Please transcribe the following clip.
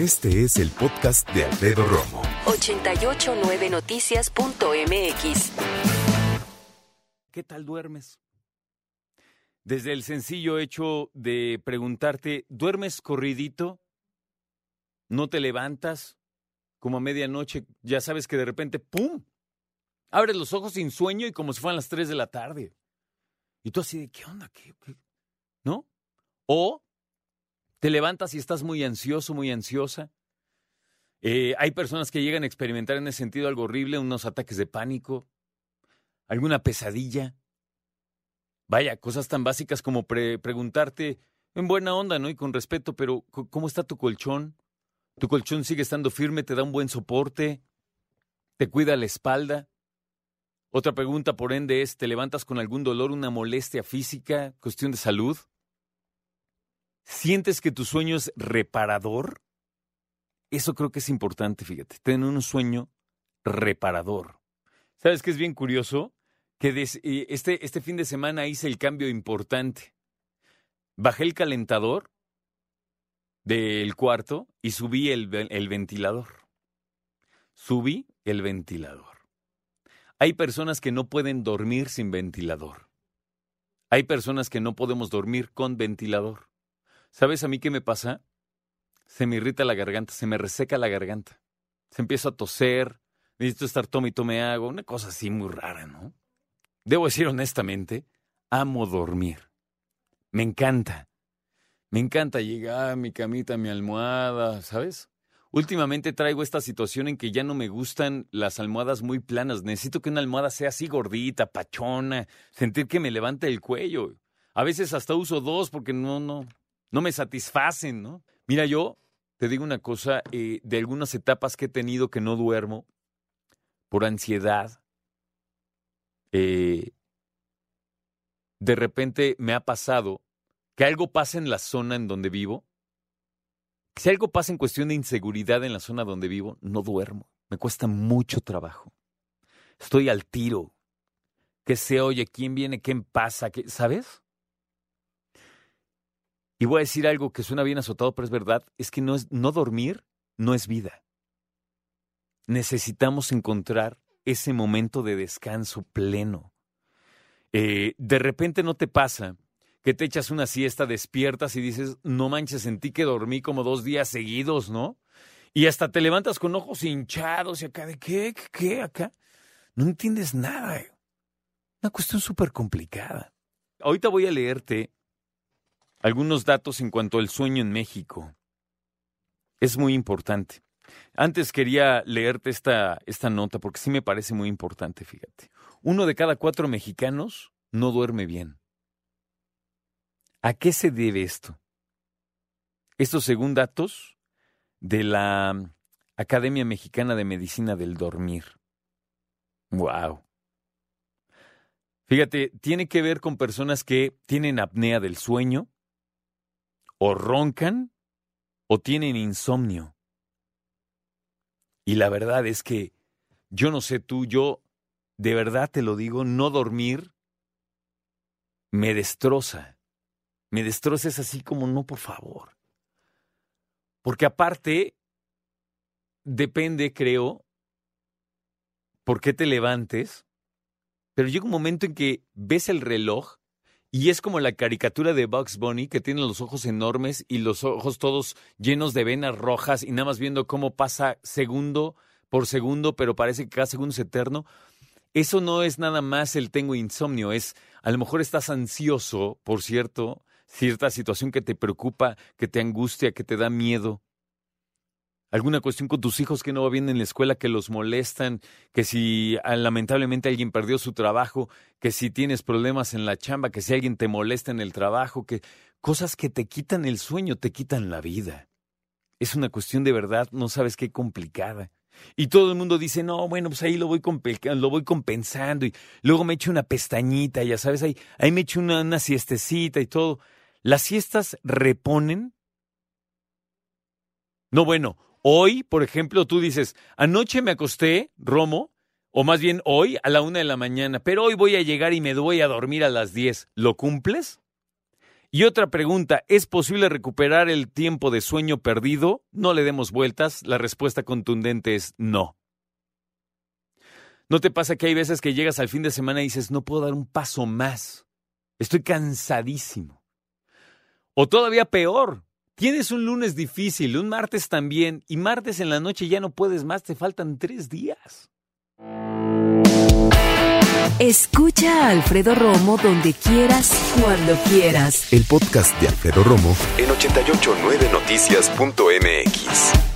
Este es el podcast de Alfredo Romo. 889noticias.mx. ¿Qué tal duermes? Desde el sencillo hecho de preguntarte, ¿duermes corridito? ¿No te levantas? Como a medianoche, ya sabes que de repente, ¡pum! Abres los ojos sin sueño y como si fueran las 3 de la tarde. Y tú así de, ¿qué onda? ¿Qué, qué? ¿No? O te levantas y estás muy ansioso, muy ansiosa. Eh, hay personas que llegan a experimentar en ese sentido algo horrible, unos ataques de pánico, alguna pesadilla. Vaya, cosas tan básicas como preguntarte en buena onda, ¿no? Y con respeto, pero ¿cómo está tu colchón? ¿Tu colchón sigue estando firme? ¿Te da un buen soporte? ¿Te cuida la espalda? Otra pregunta, por ende, es, ¿te levantas con algún dolor, una molestia física, cuestión de salud? ¿Sientes que tu sueño es reparador? Eso creo que es importante, fíjate, tener un sueño reparador. ¿Sabes qué es bien curioso? Que eh, este, este fin de semana hice el cambio importante. Bajé el calentador del cuarto y subí el, el ventilador. Subí el ventilador. Hay personas que no pueden dormir sin ventilador. Hay personas que no podemos dormir con ventilador. ¿Sabes a mí qué me pasa? Se me irrita la garganta, se me reseca la garganta. Se empiezo a toser, necesito estar tome y tome agua, una cosa así muy rara, ¿no? Debo decir honestamente, amo dormir. Me encanta. Me encanta llegar a mi camita, mi almohada, ¿sabes? Últimamente traigo esta situación en que ya no me gustan las almohadas muy planas. Necesito que una almohada sea así gordita, pachona, sentir que me levante el cuello. A veces hasta uso dos porque no, no, no me satisfacen, ¿no? Mira, yo te digo una cosa, eh, de algunas etapas que he tenido que no duermo por ansiedad, eh, de repente me ha pasado que algo pasa en la zona en donde vivo. Si algo pasa en cuestión de inseguridad en la zona donde vivo, no duermo. Me cuesta mucho trabajo. Estoy al tiro. ¿Qué se oye? ¿Quién viene? ¿Quién pasa? ¿Qué, ¿Sabes? Y voy a decir algo que suena bien azotado, pero es verdad, es que no, es, no dormir no es vida. Necesitamos encontrar ese momento de descanso pleno. Eh, de repente no te pasa que te echas una siesta, despiertas y dices, no manches, sentí que dormí como dos días seguidos, ¿no? Y hasta te levantas con ojos hinchados y acá de qué, qué, qué acá. No entiendes nada. Una cuestión súper complicada. Ahorita voy a leerte algunos datos en cuanto al sueño en México. Es muy importante. Antes quería leerte esta, esta nota porque sí me parece muy importante, fíjate. Uno de cada cuatro mexicanos no duerme bien. ¿A qué se debe esto? Esto según datos de la Academia Mexicana de Medicina del Dormir. ¡Wow! Fíjate, tiene que ver con personas que tienen apnea del sueño, o roncan o tienen insomnio. Y la verdad es que yo no sé tú, yo de verdad te lo digo, no dormir me destroza. Me destroza es así como no, por favor. Porque aparte, depende, creo, por qué te levantes, pero llega un momento en que ves el reloj y es como la caricatura de Bugs Bunny, que tiene los ojos enormes y los ojos todos llenos de venas rojas y nada más viendo cómo pasa segundo por segundo, pero parece que cada segundo es eterno. Eso no es nada más el tengo insomnio, es a lo mejor estás ansioso, por cierto, cierta situación que te preocupa, que te angustia, que te da miedo alguna cuestión con tus hijos que no va bien en la escuela, que los molestan, que si ah, lamentablemente alguien perdió su trabajo, que si tienes problemas en la chamba, que si alguien te molesta en el trabajo, que cosas que te quitan el sueño, te quitan la vida. Es una cuestión de verdad, no sabes qué complicada. Y todo el mundo dice, no, bueno, pues ahí lo voy, lo voy compensando y luego me echo una pestañita, ya sabes, ahí, ahí me echo una, una siestecita y todo. ¿Las siestas reponen? No, bueno, Hoy, por ejemplo, tú dices, anoche me acosté, Romo, o más bien hoy a la una de la mañana, pero hoy voy a llegar y me voy a dormir a las diez. ¿Lo cumples? Y otra pregunta, ¿es posible recuperar el tiempo de sueño perdido? No le demos vueltas, la respuesta contundente es no. ¿No te pasa que hay veces que llegas al fin de semana y dices, no puedo dar un paso más? Estoy cansadísimo. O todavía peor, tienes un lunes difícil, un martes también, y martes en la noche ya no puedes más, te faltan tres días. Escucha a Alfredo Romo donde quieras, cuando quieras. El podcast de Alfredo Romo en 889noticias.mx.